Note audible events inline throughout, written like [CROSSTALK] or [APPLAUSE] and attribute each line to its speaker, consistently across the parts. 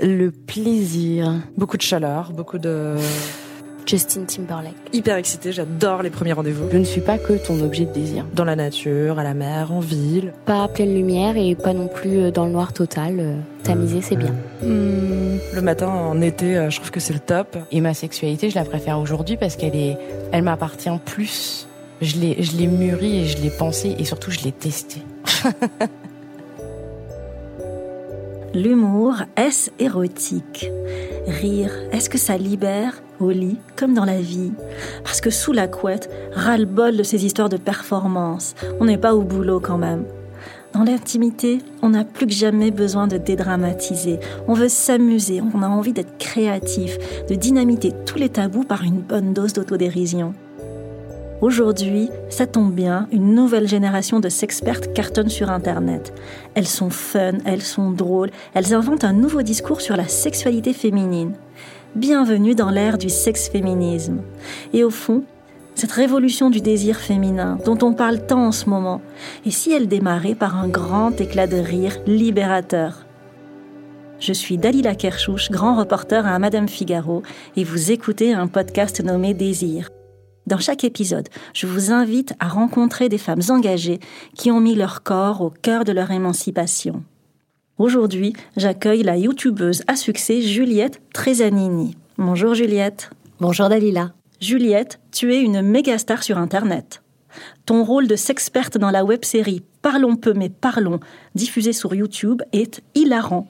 Speaker 1: Le plaisir.
Speaker 2: Beaucoup de chaleur, beaucoup de...
Speaker 3: Justin Timberlake.
Speaker 2: Hyper excitée, j'adore les premiers rendez-vous.
Speaker 1: Je ne suis pas que ton objet de désir.
Speaker 2: Dans la nature, à la mer, en ville.
Speaker 3: Pas à pleine lumière et pas non plus euh, dans le noir total. Euh, Tamisé, c'est bien.
Speaker 2: Hmm, le matin, en été, euh, je trouve que c'est le top.
Speaker 1: Et ma sexualité, je la préfère aujourd'hui parce qu'elle est, elle m'appartient plus. Je l'ai, je l'ai mûrie et je l'ai pensée et surtout je l'ai testée. [LAUGHS]
Speaker 4: L'humour, est-ce érotique? Rire, est-ce que ça libère? Au lit comme dans la vie Parce que sous la couette, ras-le-bol de ces histoires de performance. On n'est pas au boulot quand même. Dans l'intimité, on n'a plus que jamais besoin de dédramatiser. On veut s'amuser, on a envie d'être créatif, de dynamiter tous les tabous par une bonne dose d'autodérision. Aujourd'hui, ça tombe bien, une nouvelle génération de sexpertes cartonne sur Internet. Elles sont fun, elles sont drôles, elles inventent un nouveau discours sur la sexualité féminine. Bienvenue dans l'ère du sexe-féminisme. Et au fond, cette révolution du désir féminin dont on parle tant en ce moment, et si elle démarrait par un grand éclat de rire libérateur? Je suis Dalila Kershouch, grand reporter à Madame Figaro, et vous écoutez un podcast nommé Désir. Dans chaque épisode, je vous invite à rencontrer des femmes engagées qui ont mis leur corps au cœur de leur émancipation. Aujourd'hui, j'accueille la youtubeuse à succès Juliette Trezanini. Bonjour Juliette.
Speaker 3: Bonjour Dalila.
Speaker 4: Juliette, tu es une méga star sur Internet. Ton rôle de sexperte dans la web-série Parlons peu mais parlons, diffusée sur YouTube, est hilarant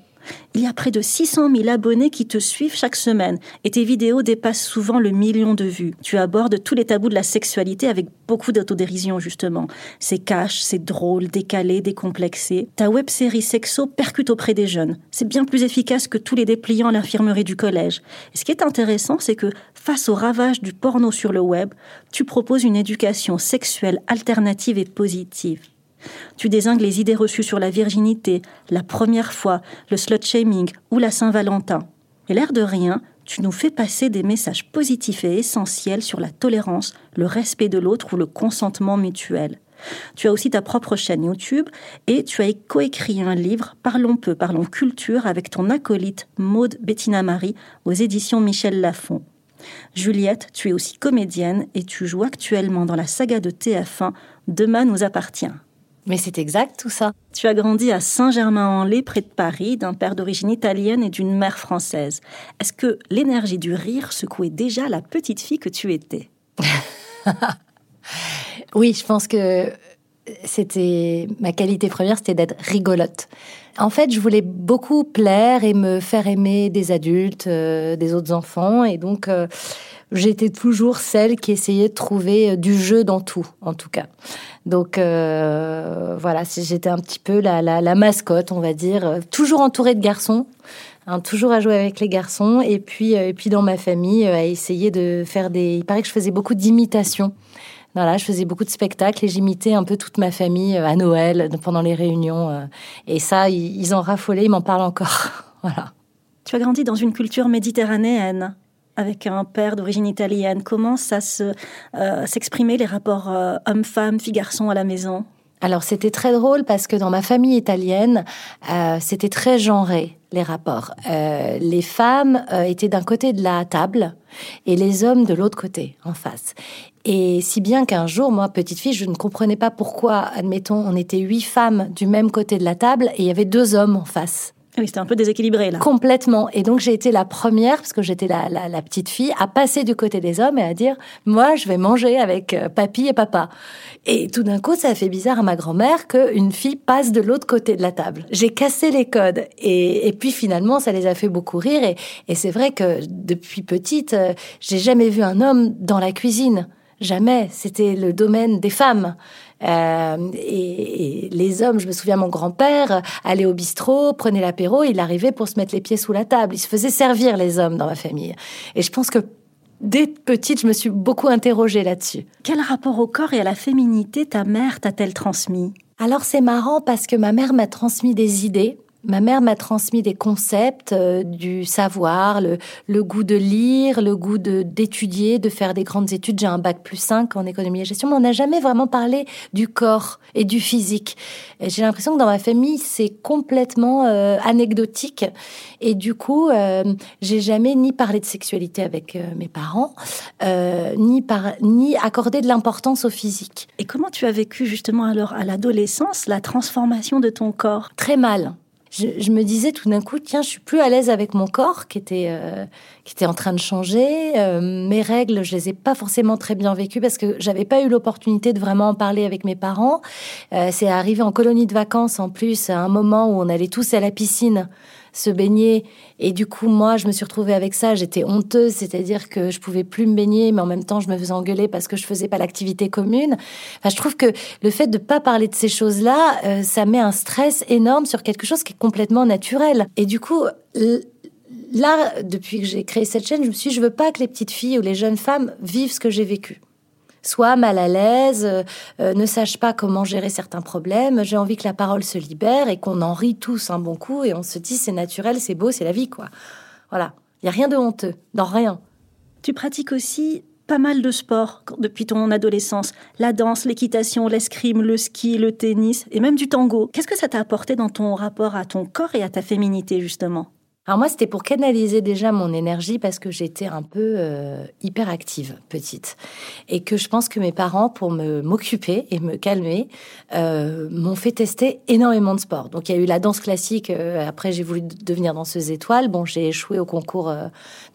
Speaker 4: il y a près de 600 000 abonnés qui te suivent chaque semaine et tes vidéos dépassent souvent le million de vues. Tu abordes tous les tabous de la sexualité avec beaucoup d'autodérision justement. C'est cash, c'est drôle, décalé, décomplexé. Ta web-série sexo percute auprès des jeunes. C'est bien plus efficace que tous les dépliants à l'infirmerie du collège. Et ce qui est intéressant, c'est que face au ravage du porno sur le web, tu proposes une éducation sexuelle alternative et positive. Tu désingues les idées reçues sur la virginité, la première fois, le slut shaming ou la Saint-Valentin. Et l'air de rien, tu nous fais passer des messages positifs et essentiels sur la tolérance, le respect de l'autre ou le consentement mutuel. Tu as aussi ta propre chaîne YouTube et tu as coécrit un livre Parlons peu, parlons culture avec ton acolyte Maude Bettina Marie aux éditions Michel Lafon. Juliette, tu es aussi comédienne et tu joues actuellement dans la saga de TF1 Demain nous appartient.
Speaker 3: Mais c'est exact tout ça.
Speaker 4: Tu as grandi à Saint-Germain-en-Laye, près de Paris, d'un père d'origine italienne et d'une mère française. Est-ce que l'énergie du rire secouait déjà la petite fille que tu étais? [LAUGHS]
Speaker 3: Oui, je pense que c'était ma qualité première, c'était d'être rigolote. En fait, je voulais beaucoup plaire et me faire aimer des adultes, euh, des autres enfants, et donc euh, j'étais toujours celle qui essayait de trouver euh, du jeu dans tout, en tout cas. Donc euh, voilà, j'étais un petit peu la, la, mascotte, on va dire, toujours entourée de garçons. Hein, toujours à jouer avec les garçons et puis euh, et puis dans ma famille à essayer de faire des il paraît que je faisais beaucoup d'imitations voilà, je faisais beaucoup de spectacles et j'imitais un peu toute ma famille à Noël pendant les réunions et ça ils, en raffolaient, ils m'en parlent encore [LAUGHS] voilà
Speaker 4: tu as grandi dans une culture méditerranéenne avec un père d'origine italienne Comment ça se euh, s'exprimait les rapports euh, homme-femme, fille-garçon à la maison?
Speaker 3: Alors c'était très drôle parce que dans ma famille italienne, euh, c'était très genré les rapports. Euh, les femmes étaient d'un côté de la table et les hommes de l'autre côté, en face. Et si bien qu'un jour, moi, petite fille, je ne comprenais pas pourquoi, admettons, on était huit femmes du même côté de la table et il y avait deux hommes en face.
Speaker 4: Oui, c'était un peu déséquilibré là.
Speaker 3: Complètement. Et donc j'ai été la première, parce que j'étais la, la, petite fille, à passer du côté des hommes et à dire, moi, je vais manger avec euh, papy et papa. Et tout d'un coup, ça a fait bizarre à ma grand-mère qu'une fille passe de l'autre côté de la table. J'ai cassé les codes. Et, et, puis finalement, ça les a fait beaucoup rire. Et, et c'est vrai que depuis petite, euh, j'ai jamais vu un homme dans la cuisine. Jamais. C'était le domaine des femmes. Euh, et, et, les hommes, je me souviens, mon grand-père allait au bistrot, prenait l'apéro, il arrivait pour se mettre les pieds sous la table. Il se faisait servir les hommes dans ma famille. Et je pense que dès petite, je me suis beaucoup interrogée là-dessus.
Speaker 4: Quel rapport au corps et à la féminité ta mère t'a-t-elle transmis?
Speaker 3: Alors c'est marrant parce que ma mère m'a transmis des idées Ma mère m'a transmis des concepts, euh, du savoir, le, le, goût de lire, le goût de d'étudier, de faire des grandes études. J'ai un bac plus 5 en économie et gestion, mais on n'a jamais vraiment parlé du corps et du physique. J'ai l'impression que dans ma famille, c'est complètement euh, anecdotique. Et du coup, euh, j'ai jamais ni parlé de sexualité avec mes parents, ni, par, ni accordé de l'importance au physique.
Speaker 4: Et comment tu as vécu justement alors à l'adolescence la transformation de ton corps?
Speaker 3: Très mal je, me disais tout d'un coup, tiens, je suis plus à l'aise avec mon corps qui était euh, qui était en train de changer. Euh, mes règles, je les ai pas forcément très bien vécues parce que j'avais pas eu l'opportunité de vraiment en parler avec mes parents. Euh, c'est arrivé en colonie de vacances en plus, à un moment où on allait tous à la piscine se baigner. Et du coup, moi, je me suis retrouvée avec ça. J'étais honteuse, c'est-à-dire que je pouvais plus me baigner, mais en même temps, je me faisais engueuler parce que je faisais pas l'activité commune. Enfin, je trouve que le fait de pas parler de ces choses-là, euh, ça met un stress énorme sur quelque chose qui est complètement naturel. Et du coup, là, depuis que j'ai créé cette chaîne, je me suis dit, je veux pas que les petites filles ou les jeunes femmes vivent ce que j'ai vécu soit mal à l'aise, euh, euh, ne sache pas comment gérer certains problèmes. J'ai envie que la parole se libère et qu'on en rit tous un bon coup et on se dit c'est naturel, c'est beau, c'est la vie, quoi. Voilà. Il y a rien de honteux, dans rien.
Speaker 4: Tu pratiques aussi pas mal de sports depuis ton adolescence. La danse, l'équitation, l'escrime, le ski, le tennis et même du tango. Qu'est-ce que ça t'a apporté dans ton rapport à ton corps et à ta féminité, justement?
Speaker 3: Alors moi, c'était pour canaliser déjà mon énergie parce que j'étais un peu euh, hyper active, petite. Et que je pense que mes parents, pour me m'occuper et me calmer, euh, m'ont fait tester énormément de sports. Donc il y a eu la danse classique, euh, après j'ai voulu devenir danseuse étoile. Bon, j'ai échoué au concours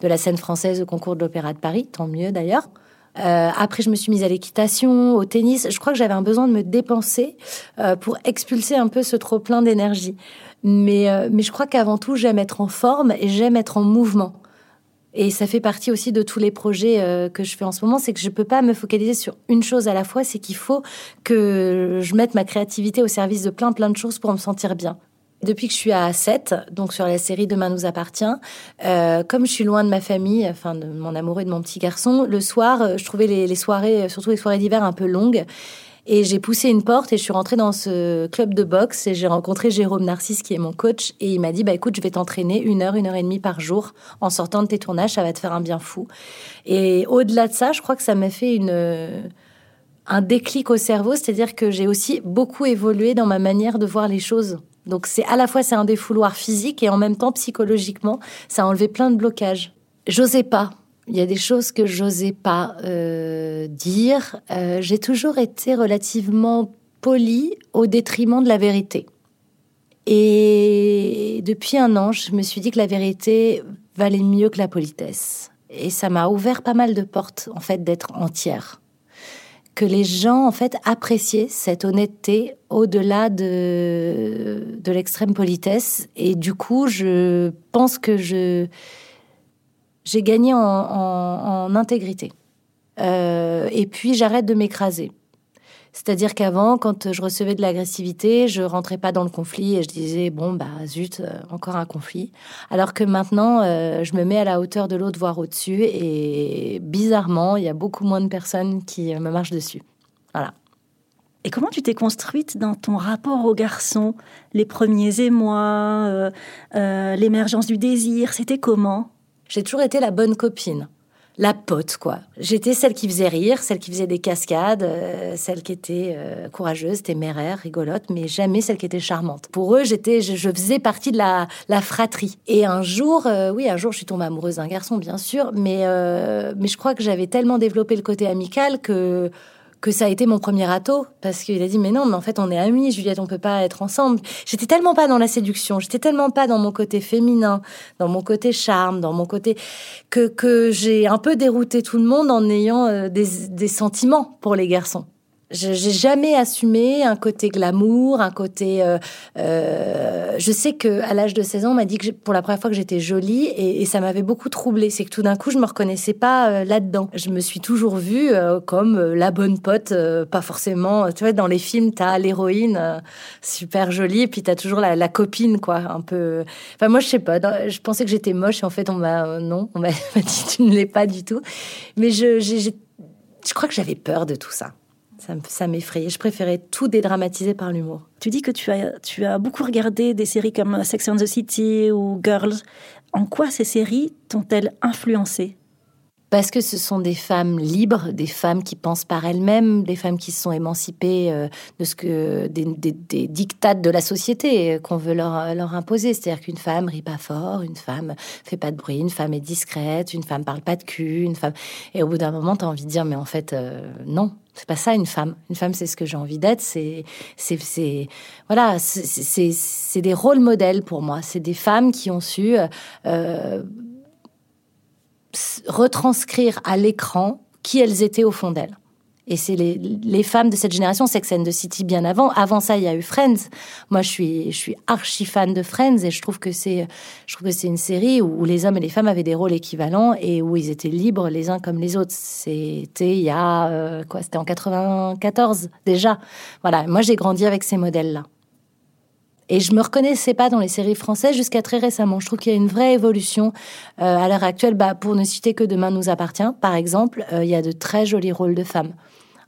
Speaker 3: de la scène française, au concours de l'Opéra de Paris, tant mieux d'ailleurs. Après, je me suis mise à l'équitation, au tennis. Je crois que j'avais un besoin de me dépenser pour expulser un peu ce trop plein d'énergie. Mais, euh, mais je crois qu'avant tout, j'aime être en forme et j'aime être en mouvement. Et ça fait partie aussi de tous les projets euh, que je fais en ce moment, c'est que je peux pas me focaliser sur une chose à la fois, c'est qu'il faut que je mette ma créativité au service de plein plein de choses pour me sentir bien. Depuis que je suis à 7, donc sur la série Demain nous appartient, euh, comme je suis loin de ma famille, enfin de mon amoureux et de mon petit garçon, le soir, je trouvais les soirées, surtout les soirées d'hiver, un peu longues. Et j'ai poussé une porte et je suis rentrée dans ce club de boxe et j'ai rencontré Jérôme Narcisse qui est mon coach et il m'a dit bah écoute je vais t'entraîner une heure une heure et demie par jour en sortant de tes tournages ça va te faire un bien fou. Et au-delà de ça je crois que ça m'a fait une un déclic au cerveau c'est-à-dire que j'ai aussi beaucoup évolué dans ma manière de voir les choses. Donc c'est à la fois c'est un défouloir physique et en même temps psychologiquement ça a enlevé plein de blocages. J'osais pas il y a des choses que j'osais pas euh, dire. Euh, j'ai toujours été relativement polie au détriment de la vérité. Et depuis un an, je me suis dit que la vérité valait mieux que la politesse. Et ça m'a ouvert pas mal de portes, en fait, d'être entière. Que les gens, en fait, appréciaient cette honnêteté au-delà de, de l'extrême politesse. Et du coup, je pense que je, j'ai gagné en, en, en intégrité. Euh, et puis j'arrête de m'écraser. C'est-à-dire qu'avant, quand je recevais de l'agressivité, je rentrais pas dans le conflit et je disais bon bah zut, euh, encore un conflit. Alors que maintenant, euh, je me mets à la hauteur de l'autre, voire au-dessus, et bizarrement, il y a beaucoup moins de personnes qui me marchent dessus. Voilà.
Speaker 4: Et comment tu t'es construite dans ton rapport aux garçons? Les premiers émois, l'émergence du désir, c'était comment?
Speaker 3: J'ai toujours été la bonne copine. La pote, quoi. J'étais celle qui faisait rire, celle qui faisait des cascades, euh, celle qui était euh, courageuse, téméraire, rigolote, mais jamais celle qui était charmante. Pour eux, j'étais, je, faisais partie de la, la fratrie. Et un jour, euh, oui, un jour, je suis tombée amoureuse d'un garçon, bien sûr, mais, mais je crois que j'avais tellement développé le côté amical que que ça a été mon premier râteau parce qu'il a dit mais non mais en fait on est amis Juliette on peut pas être ensemble. J'étais tellement pas dans la séduction j'étais tellement pas dans mon côté féminin dans mon côté charme dans mon côté que que j'ai un peu dérouté tout le monde en ayant euh, des, des sentiments pour les garçons j'ai jamais assumé un côté glamour, un côté. Euh, euh, je sais que à l'âge de 16 ans, on m'a dit que pour la première fois que j'étais jolie et, et ça m'avait beaucoup troublée. C'est que tout d'un coup, je me reconnaissais pas euh, là-dedans. Je me suis toujours vue euh, comme euh, la bonne pote, euh, pas forcément. Tu vois, dans les films, t'as l'héroïne super jolie et puis t'as toujours la, la copine, quoi, un peu. Enfin, moi, je sais pas. je pensais que j'étais moche et en fait, on m'a non, on m'a [LAUGHS] dit tu ne l'es pas du tout. Mais je, j'ai- je crois que j'avais peur de tout ça. Ça, me- ça m'effrayait. Je préférais tout dédramatiser par l'humour.
Speaker 4: Tu dis que tu as, tu as beaucoup regardé des séries comme Sex and the City ou Girls. En quoi ces séries t'ont-elles influencé?
Speaker 3: Parce que ce sont des femmes libres, des femmes qui pensent par elles-mêmes, des femmes qui sont émancipées euh, de ce que des, des, des dictates de la société euh, qu'on veut leur, leur imposer. C'est-à-dire qu'une femme rit pas fort, une femme fait pas de bruit, une femme est discrète, une femme parle pas de cul, une femme. Et au bout d'un moment, tu as envie de dire, mais en fait, euh, non, c'est pas ça une femme. Une femme, c'est ce que j'ai envie d'être. C'est, c'est, voilà, c'est, des rôles modèles pour moi. C'est des femmes qui ont su euh, retranscrire à l'écran qui elles étaient au fond d'elles. Et c'est les, femmes de cette génération, Sex and the City bien avant. Avant ça, il y a eu Friends. Moi, je suis, je suis archi fan de Friends et je trouve que c'est, je trouve que c'est une série où, où les hommes et les femmes avaient des rôles équivalents et où ils étaient libres les uns comme les autres. C'était il y a, euh, quoi, c'était en 94 déjà. Voilà. Moi, j'ai grandi avec ces modèles-là. Et je me reconnaissais pas dans les séries françaises jusqu'à très récemment. Je trouve qu'il y a une vraie évolution euh, à l'heure actuelle. Bah, pour ne citer que Demain nous appartient, par exemple, euh, il y a de très jolis rôles de femmes.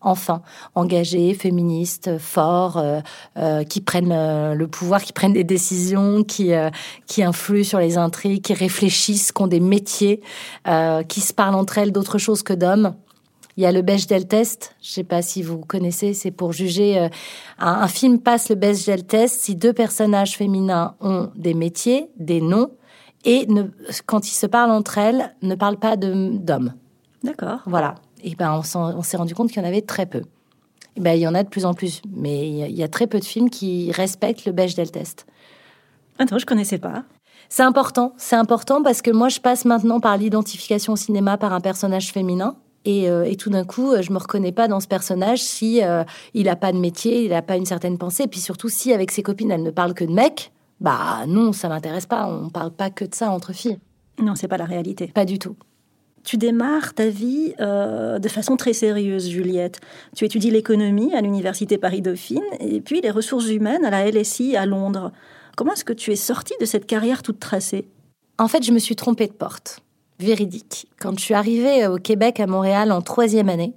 Speaker 3: Enfin, engagées, féministes, forts, euh, euh, qui prennent euh, le pouvoir, qui prennent des décisions, qui qui influent sur les intrigues, qui réfléchissent, qui ont des métiers, qui se parlent entre elles d'autre chose que d'hommes. Il y a le Bechdel test. Je sais pas si vous connaissez. C'est pour juger. euh, un, un film passe le Bechdel test si deux personnages féminins ont des métiers, des noms, et ne, quand ils se parlent entre elles, ne parlent pas d'hommes.
Speaker 4: D'accord.
Speaker 3: Voilà. Et ben, on, s'est rendu compte qu'il y en avait très peu. Et ben, il y en a de plus en plus, mais il y a, très peu de films qui respectent le Bechdel test.
Speaker 4: Attends, je connaissais pas.
Speaker 3: C'est important, c'est important parce que moi je passe maintenant par l'identification au cinéma par un personnage féminin. Et, euh, et tout d'un coup, euh, je me reconnais pas dans ce personnage si euh, il a pas de métier, il a pas une certaine pensée. Et puis surtout, si avec ses copines, elle ne parle que de mecs, bah non, ça m'intéresse pas. On parle pas que de ça entre filles,
Speaker 4: Non, c'est pas la réalité.
Speaker 3: pas du tout.
Speaker 4: Tu démarres ta vie euh, de façon très sérieuse, Juliette. Tu étudies l'économie à l'université Paris-Dauphine et puis les ressources humaines à la LSI à Londres. Comment est-ce que tu es sortie de cette carrière toute tracée?
Speaker 3: En fait, je me suis trompée de porte. Véridique. Quand je suis arrivée au Québec, à Montréal, en troisième année,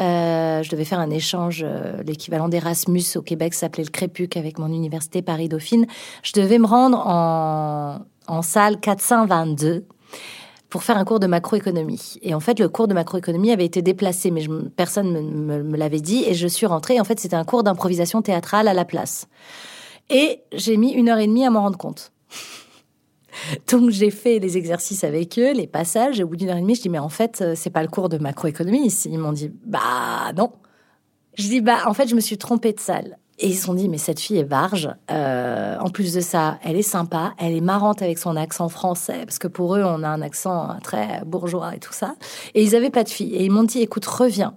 Speaker 3: euh, je devais faire un échange, euh, l'équivalent d'Erasmus au Québec s'appelait le Crépuc avec mon université Paris-Dauphine. Je devais me rendre en, en salle 422 pour faire un cours de macroéconomie. Et en fait, le cours de macroéconomie avait été déplacé, mais personne ne me, me, me l'avait dit. Et je suis rentrée. En fait, c'était un cours d'improvisation théâtrale à la place. Et j'ai mis une heure et demie à m'en rendre compte. [LAUGHS] Donc j'ai fait les exercices avec eux, les passages, et au bout d'une heure et demie, je dis mais en fait, euh, c'est pas le cours de macroéconomie ici. Ils m'ont dit bah non. Je dis bah en fait, je me suis trompée de salle. Et ils se sont dit mais cette fille est barge. Euh, en plus de ça, elle est sympa, elle est marrante avec son accent français parce que pour eux, on a un accent très bourgeois et tout ça. Et ils avaient pas de fille. Et ils m'ont dit écoute, reviens.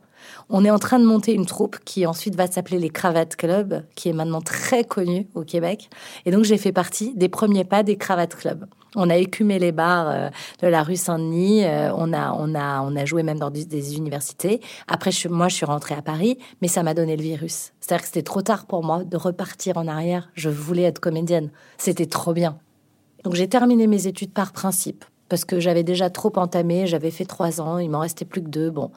Speaker 3: On est en train de monter une troupe qui ensuite va s'appeler les Cravates Club, qui est maintenant très connue au Québec. Et donc j'ai fait partie des premiers pas des Cravates Club. On a écumé les bars euh, de la rue Saint-Denis. euh, on a, on a, on a joué même dans des, universités. Après, moi, je suis rentrée à Paris, mais ça m'a donné le virus. C'est-à-dire que c'était trop tard pour moi de repartir en arrière. Je voulais être comédienne. C'était trop bien. Donc j'ai terminé mes études par principe parce que j'avais déjà trop entamé. J'avais fait trois ans, il m'en restait plus que deux. Bon,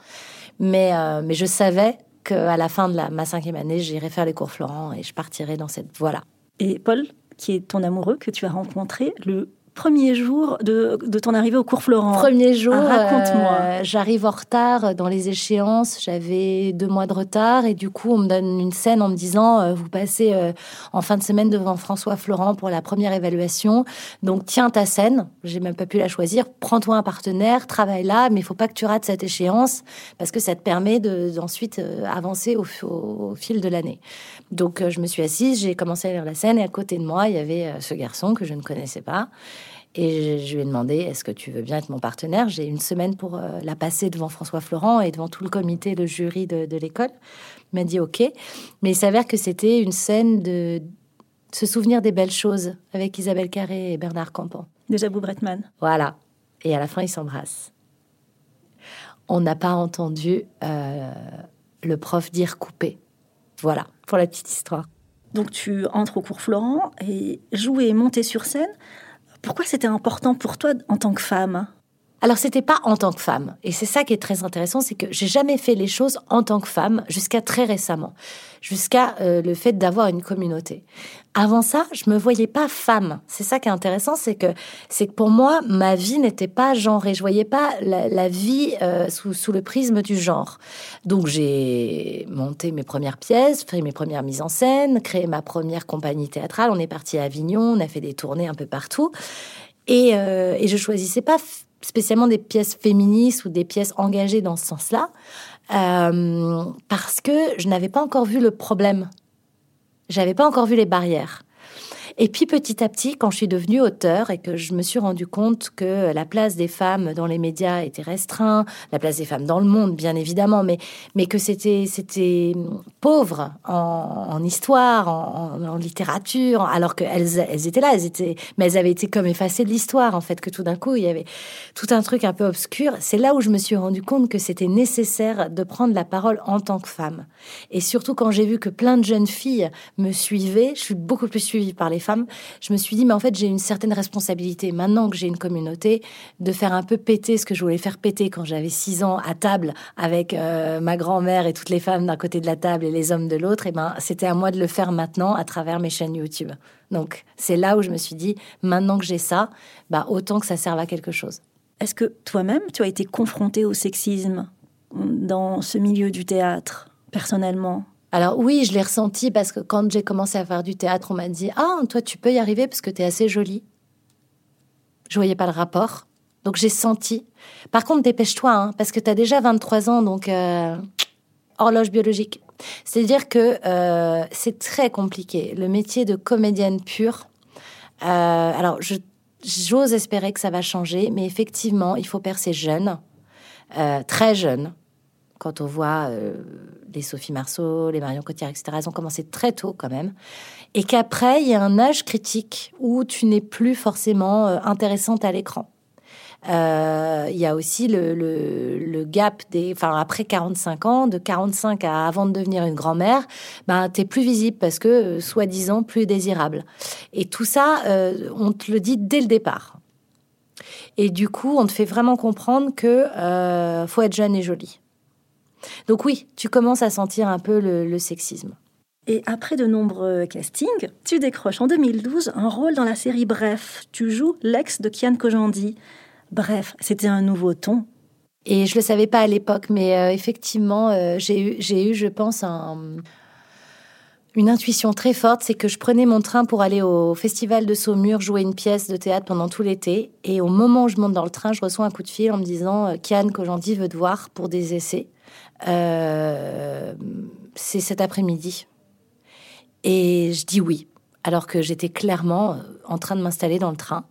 Speaker 3: mais euh, mais je savais qu'à la fin de la, ma cinquième année, j'irais faire les cours Florent et je partirais dans cette voie-là.
Speaker 4: Et Paul, qui est ton amoureux que tu as rencontré le premier jour de, de ton arrivée au cours Florent.
Speaker 3: Premier jour,
Speaker 4: Ah, raconte-moi.
Speaker 3: euh, j'arrive en retard dans les échéances. J'avais deux mois de retard et du coup, on me donne une scène en me disant euh, vous passez euh, en fin de semaine devant François Florent pour la première évaluation. Donc tiens ta scène. J'ai même pas pu la choisir. Prends-toi un partenaire, travaille là, mais il faut pas que tu rates cette échéance parce que ça te permet de d'ensuite euh, avancer au, au, au fil de l'année. Donc je me suis assise, j'ai commencé à lire la scène et à côté de moi il y avait ce garçon que je ne connaissais pas. Et je, lui ai demandé est-ce que tu veux bien être mon partenaire? J'ai une semaine pour euh, la passer devant François Florent et devant tout le comité, le jury de, de l'école. Il m'a dit ok. Mais il s'avère que c'était une scène de se souvenir des belles choses avec Isabelle Carré et Bernard Campan.
Speaker 4: De Jabou Bretman.
Speaker 3: Voilà. Et à la fin, ils s'embrassent. On n'a pas entendu euh, le prof dire couper. Voilà, pour la petite histoire.
Speaker 4: Donc tu entres au cours Florent et jouer et monter sur scène. Pourquoi c'était important pour toi en tant que femme?
Speaker 3: Alors c'était pas en tant que femme et c'est ça qui est très intéressant, c'est que j'ai jamais fait les choses en tant que femme jusqu'à très récemment, jusqu'à euh, le fait d'avoir une communauté. Avant ça, je me voyais pas femme. C'est ça qui est intéressant, c'est que c'est que pour moi ma vie n'était pas genrée. Je voyais pas la, vie euh, sous, sous le prisme du genre. Donc j'ai monté mes premières pièces, fait mes premières mises en scène, créé ma première compagnie théâtrale. On est parti à Avignon, on a fait des tournées un peu partout. Et, euh, et je choisissais pas spécialement des pièces féministes ou des pièces engagées dans ce sens-là, euh, parce que je n'avais pas encore vu le problème. J'avais pas encore vu les barrières. Et puis petit à petit, quand je suis devenue auteur et que je me suis rendu compte que la place des femmes dans les médias était restreinte, la place des femmes dans le monde, bien évidemment, mais, mais que c'était, pauvre en, histoire, en, littérature, alors qu'elles elles étaient là, elles étaient, mais elles avaient été comme effacées de l'histoire, en fait, que tout d'un coup, il y avait tout un truc un peu obscur. C'est là où je me suis rendu compte que c'était nécessaire de prendre la parole en tant que femme. Et surtout quand j'ai vu que plein de jeunes filles me suivaient, je suis beaucoup plus suivie par les femmes je me suis dit, mais en fait, j'ai une certaine responsabilité, maintenant que j'ai une communauté, de faire un peu péter ce que je voulais faire péter quand j'avais six ans à table avec euh, ma grand-mère et toutes les femmes d'un côté de la table et les hommes de l'autre. Et ben, c'était à moi de le faire maintenant à travers mes chaînes YouTube. Donc, c'est là où je me suis dit, maintenant que j'ai ça, bah, autant que ça serve à quelque chose.
Speaker 4: Est-ce que toi-même, tu as été confrontée au sexisme dans ce milieu du théâtre, personnellement?
Speaker 3: Alors oui, je l'ai ressenti parce que quand j'ai commencé à faire du théâtre, on m'a dit Ah, toi, tu peux y arriver parce que tu es assez jolie. Je voyais pas le rapport. Donc j'ai senti. Par contre, dépêche-toi, hein, parce que tu as déjà 23 ans, donc euh, horloge biologique. C'est-à-dire que euh, c'est très compliqué. Le métier de comédienne pure. Euh, alors, j'ose espérer que ça va changer, mais effectivement, il faut percer jeune, très jeune quand on voit euh, les Sophie Marceau, les Marion Cotillard, etc., elles ont commencé très tôt quand même. Et qu'après, il y a un âge critique où tu n'es plus forcément euh, intéressante à l'écran. Euh, il y a aussi le, gap des, enfin après 45 ans, de 45 à avant de devenir une grand-mère, ben t'es plus visible parce que soi-disant plus désirable. Et tout ça, on te le dit dès le départ. Et du coup, on te fait vraiment comprendre que faut être jeune et jolie. Donc oui, tu commences à sentir un peu le, sexisme.
Speaker 4: Et après de nombreux castings, tu décroches en 2012 un rôle dans la série Bref. Tu joues l'ex de Kian Kojandi. Bref, c'était un nouveau ton.
Speaker 3: Et je le savais pas à l'époque, mais euh, effectivement, euh, j'ai eu, eu, je pense, une intuition très forte, c'est que je prenais mon train pour aller au festival de Saumur jouer une pièce de théâtre pendant tout l'été. Et au moment où je monte dans le train, je reçois un coup de fil en me disant euh, Kian Kojandi veut te voir pour des essais. Euh, c'est cet après-midi. Et je dis oui, alors que j'étais clairement euh, en train de m'installer dans le train.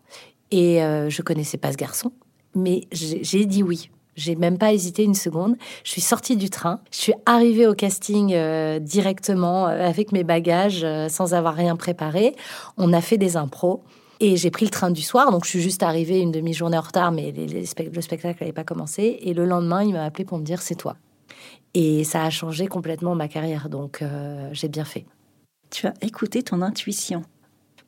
Speaker 3: Et euh, je connaissais pas ce garçon, mais j'ai dit oui. J'ai même pas hésité une seconde. Je suis sortie du train. Je suis arrivée au casting directement avec mes bagages, sans avoir rien préparé. On a fait des impros. Et j'ai pris le train du soir, donc je suis juste arrivée une demi-journée en retard, mais le spectacle n'avait pas commencé. Et le lendemain, il m'a appelé pour me dire c'est toi. Et ça a changé complètement ma carrière, donc euh, j'ai bien fait.
Speaker 4: Tu as écouté ton intuition.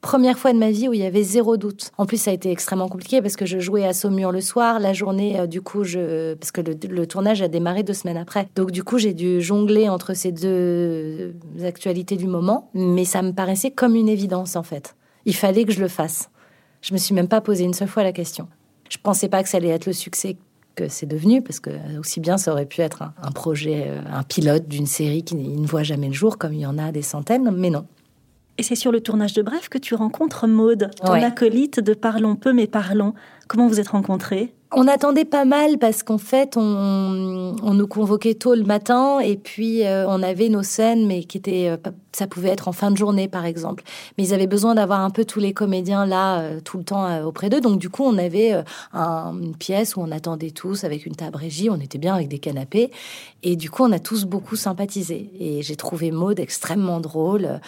Speaker 3: Première fois de ma vie où il y avait zéro doute. En plus, ça a été extrêmement compliqué parce que je jouais à Saumur le soir, la journée, euh, du coup, je... parce que le, tournage a démarré deux semaines après. Donc, du coup, j'ai dû jongler entre ces deux actualités du moment, mais ça me paraissait comme une évidence, en fait. Il fallait que je le fasse. Je me suis même pas posé une seule fois la question. Je pensais pas que ça allait être le succès c'est devenu, parce que aussi bien ça aurait pu être un, projet, euh, un pilote d'une série qui ne voit jamais le jour, comme il y en a des centaines, mais non.
Speaker 4: Et c'est sur le tournage de Bref que tu rencontres Maude, ton acolyte de Parlons peu mais parlons. Comment vous êtes rencontrés?
Speaker 3: On attendait pas mal parce qu'en fait, on, nous convoquait tôt le matin et puis euh, on avait nos scènes, mais qui étaient euh, ça pouvait être en fin de journée, par exemple. Mais ils avaient besoin d'avoir un peu tous les comédiens là, euh, tout le temps euh, auprès d'eux. Donc, du coup, on avait euh, une pièce où on attendait tous avec une table régie. On était bien avec des canapés. Et du coup, on a tous beaucoup sympathisé. Et j'ai trouvé Maude extrêmement drôle.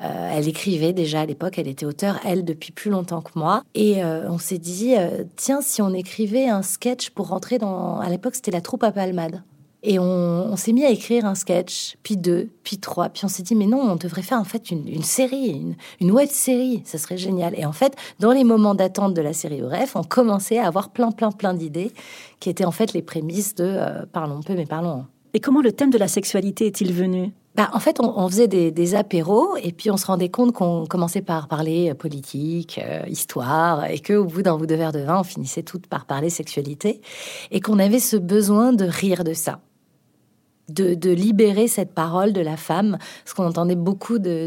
Speaker 3: Elle écrivait déjà à l'époque, elle était auteure, elle, depuis plus longtemps que moi. Et on s'est dit, tiens, si on écrivait un sketch pour rentrer dans... À l'époque, c'était la troupe à Palmade. Et on, s'est mis à écrire un sketch, puis deux, puis trois, puis on s'est dit mais non, on devrait faire en fait une, série, une, web série, ça serait génial. Et en fait, dans les moments d'attente de la série Bref, on commençait à avoir plein, plein, plein d'idées qui étaient en fait les prémices de euh, parlons peu mais parlons.
Speaker 4: Et comment le thème de la sexualité est-il venu?
Speaker 3: Bah, en fait, on, faisait des, apéros et puis on se rendait compte qu'on commençait par parler euh, politique, euh, histoire, et qu'au bout d'un bout de verre de vin, on finissait toutes par parler sexualité et qu'on avait ce besoin de rire de ça. De, libérer cette parole de la femme, parce qu'on entendait beaucoup de,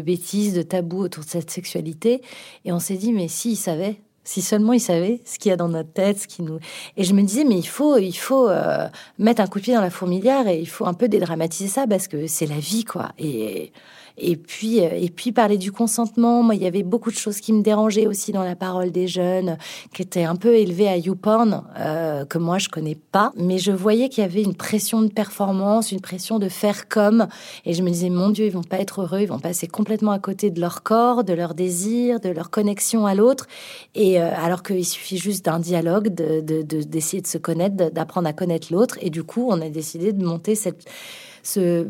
Speaker 3: bêtises, de tabous autour de cette sexualité, et on s'est dit, mais si il savait, si seulement il savait ce qu'il y a dans notre tête, ce qui nous... Et je me disais, mais il faut, il faut euh, mettre un coup de pied dans la fourmilière et il faut un peu dédramatiser ça parce que c'est la vie, quoi. Et et puis, euh, et puis parler du consentement. Il y avait beaucoup de choses qui me dérangeaient aussi dans la parole des jeunes, qui étaient un peu élevés à YouPorn, euh, que moi je connais pas. Mais je voyais qu'il y avait une pression de performance, une pression de faire comme. Et je me disais, mon Dieu, ils vont pas être heureux, ils vont passer complètement à côté de leur corps, de leur désir, de leur connexion à l'autre. Et euh, alors qu'il suffit juste d'un dialogue, d'essayer de, de, de se connaître, d'apprendre à connaître l'autre. Et du coup, on a décidé de monter cette, ce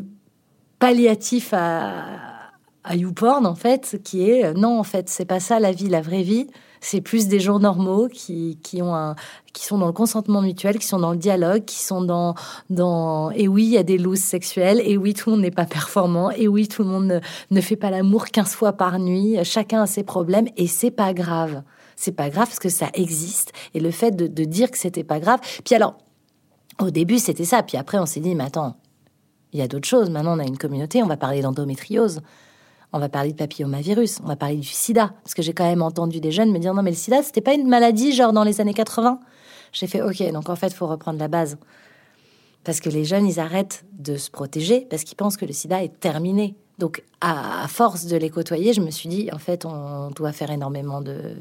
Speaker 3: palliatif à, à YouPorn, en fait, qui est euh, non, en fait, c'est pas ça la vie, la vraie vie. C'est plus des gens normaux qui, qui, ont un, qui sont dans le consentement mutuel, qui sont dans le dialogue, qui sont dans, dans et oui, il y a des looses sexuelles, et oui, tout le monde n'est pas performant, et oui, tout le monde ne, ne fait pas l'amour 15 fois par nuit, chacun a ses problèmes, et c'est pas grave. C'est pas grave parce que ça existe, et le fait de, de dire que c'était pas grave. Puis alors, au début, c'était ça, puis après, on s'est dit, mais attends, il y a d'autres choses. Maintenant, on a une communauté, on va parler d'endométriose. On va parler de papillomavirus, on va parler du sida. Parce que j'ai quand même entendu des jeunes me dire non, mais le sida, c'était pas une maladie genre dans les années 80. J'ai fait ok, donc en fait, faut reprendre la base. Parce que les jeunes, ils arrêtent de se protéger parce qu'ils pensent que le sida est terminé. Donc, à, force de les côtoyer, je me suis dit, en fait, on doit faire énormément de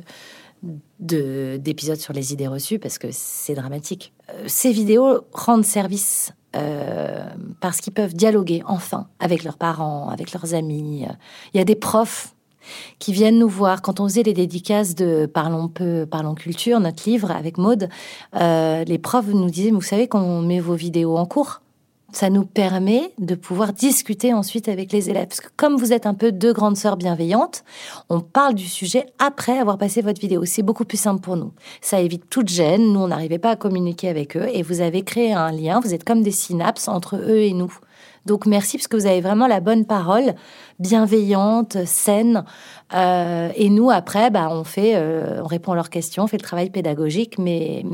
Speaker 3: d'épisodes sur les idées reçues parce que c'est dramatique. Euh, ces vidéos rendent service euh, parce qu'ils peuvent dialoguer enfin avec leurs parents, avec leurs amis. Il y a des profs qui viennent nous voir quand on faisait les dédicaces de Parlons peu, Parlons culture, notre livre avec Maude. Euh, les profs nous disaient, vous savez qu'on met vos vidéos en cours? Ça nous permet de pouvoir discuter ensuite avec les élèves. Parce que comme vous êtes un peu deux grandes sœurs bienveillantes, on parle du sujet après avoir passé votre vidéo. C'est beaucoup plus simple pour nous. Ça évite toute gêne. Nous, on n'arrivait pas à communiquer avec eux et vous avez créé un lien. Vous êtes comme des synapses entre eux et nous. Donc merci parce que vous avez vraiment la bonne parole, bienveillante, saine. Euh, et nous après, bah, on fait, euh, on répond à leurs questions, on fait le travail pédagogique, mais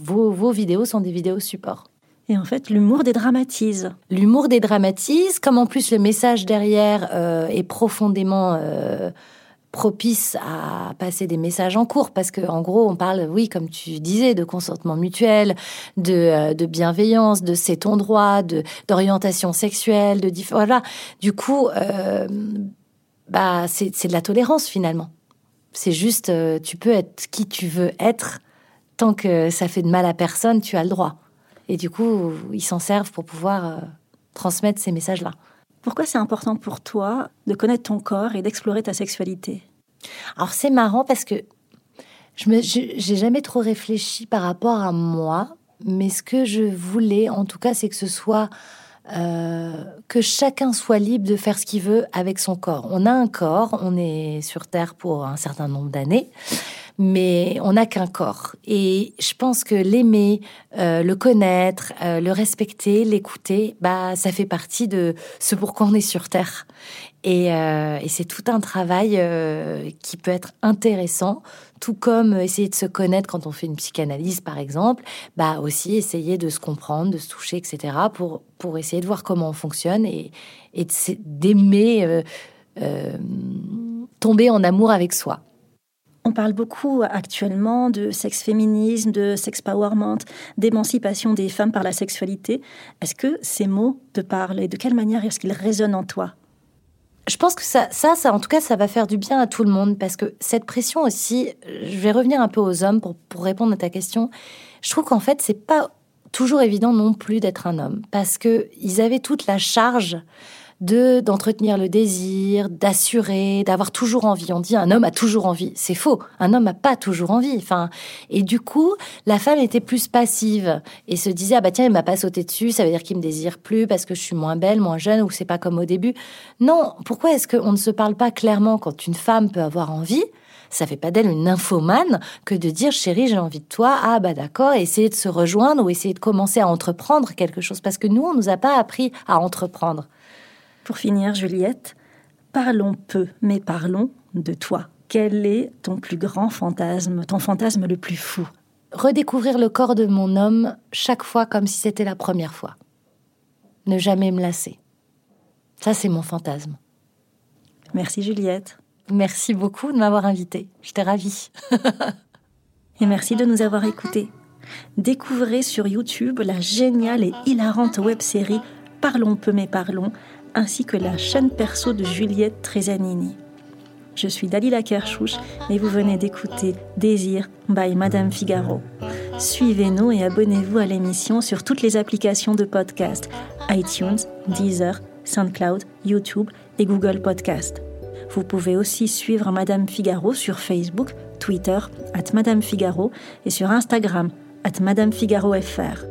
Speaker 3: vos, vos vidéos sont des vidéos support.
Speaker 4: Et en fait, l'humour dédramatise.
Speaker 3: L'humour dédramatise, comme en plus le message derrière euh, est profondément euh, propice à passer des messages en cours, parce que en gros, on parle, oui, comme tu disais, de consentement mutuel, de, euh, bienveillance, de c'est ton droit, d'orientation sexuelle, de voilà. Du coup, bah c'est de la tolérance finalement. C'est juste, tu peux être qui tu veux être tant que ça fait de mal à personne, tu as le droit. Et du coup, ils s'en servent pour pouvoir euh, transmettre ces messages-là.
Speaker 4: Pourquoi c'est important pour toi de connaître ton corps et d'explorer ta sexualité?
Speaker 3: Alors c'est marrant parce que je n'ai jamais trop réfléchi par rapport à moi, mais ce que je voulais, en tout cas, c'est que ce soit euh, que chacun soit libre de faire ce qu'il veut avec son corps. On a un corps, on est sur Terre pour un certain nombre d'années mais on n'a qu'un corps. Et je pense que l'aimer, euh, le connaître, euh, le respecter, l'écouter, bah, ça fait partie de ce pourquoi on est sur Terre. Et, euh, et c'est tout un travail qui peut être intéressant, tout comme essayer de se connaître quand on fait une psychanalyse, par exemple, bah aussi essayer de se comprendre, de se toucher, etc., pour, pour essayer de voir comment on fonctionne et, et d'aimer tomber en amour avec soi.
Speaker 4: On parle beaucoup actuellement de sexe-féminisme, de sex-powerment, d'émancipation des femmes par la sexualité. Est-ce que ces mots te parlent et de quelle manière est-ce qu'ils résonnent en toi?
Speaker 3: Je pense que ça, ça, ça, en tout cas, ça va faire du bien à tout le monde parce que cette pression aussi, je vais revenir un peu aux hommes pour, pour répondre à ta question. Je trouve qu'en fait, c'est pas toujours évident non plus d'être un homme parce que ils avaient toute la charge de d'entretenir le désir, d'assurer, d'avoir toujours envie. On dit un homme a toujours envie, c'est faux. Un homme n'a pas toujours envie. Enfin, et du coup, la femme était plus passive et se disait ah bah tiens il m'a pas sauté dessus, ça veut dire qu'il me désire plus parce que je suis moins belle, moins jeune ou c'est pas comme au début. Non, pourquoi est-ce qu'on ne se parle pas clairement quand une femme peut avoir envie? ça fait pas d'elle une nymphomane que de dire chérie j'ai envie de toi ah bah d'accord essayer de se rejoindre ou essayer de commencer à entreprendre quelque chose parce que nous on nous a pas appris à entreprendre
Speaker 4: pour finir, Juliette, parlons peu, mais parlons de toi. Quel est ton plus grand fantasme, ton fantasme le plus fou?
Speaker 3: Redécouvrir le corps de mon homme chaque fois comme si c'était la première fois. Ne jamais me lasser. Ça, c'est mon fantasme.
Speaker 4: Merci Juliette.
Speaker 3: Merci beaucoup de m'avoir invitée. J'étais ravie. [LAUGHS]
Speaker 4: et merci de nous avoir écoutés. Découvrez sur YouTube la géniale et hilarante web-série Parlons peu mais parlons ainsi que la chaîne perso de Juliette Trezanini. Je suis Dalila Kershouch et vous venez d'écouter Désir by Madame Figaro. Suivez-nous et abonnez-vous à l'émission sur toutes les applications de podcast iTunes, Deezer, SoundCloud, YouTube et Google Podcast. Vous pouvez aussi suivre Madame Figaro sur Facebook, Twitter, at Madame Figaro et sur Instagram, at Madame Figaro FR.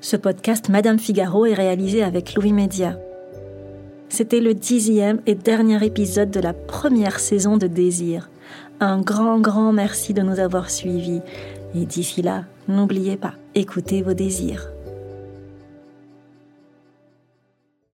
Speaker 4: Ce podcast Madame Figaro est réalisé avec Louis Média. C'était le dixième et dernier épisode de la première saison de Désir. Un grand, grand merci de nous avoir suivis. Et d'ici là, n'oubliez pas, écoutez vos désirs.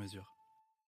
Speaker 5: mesure.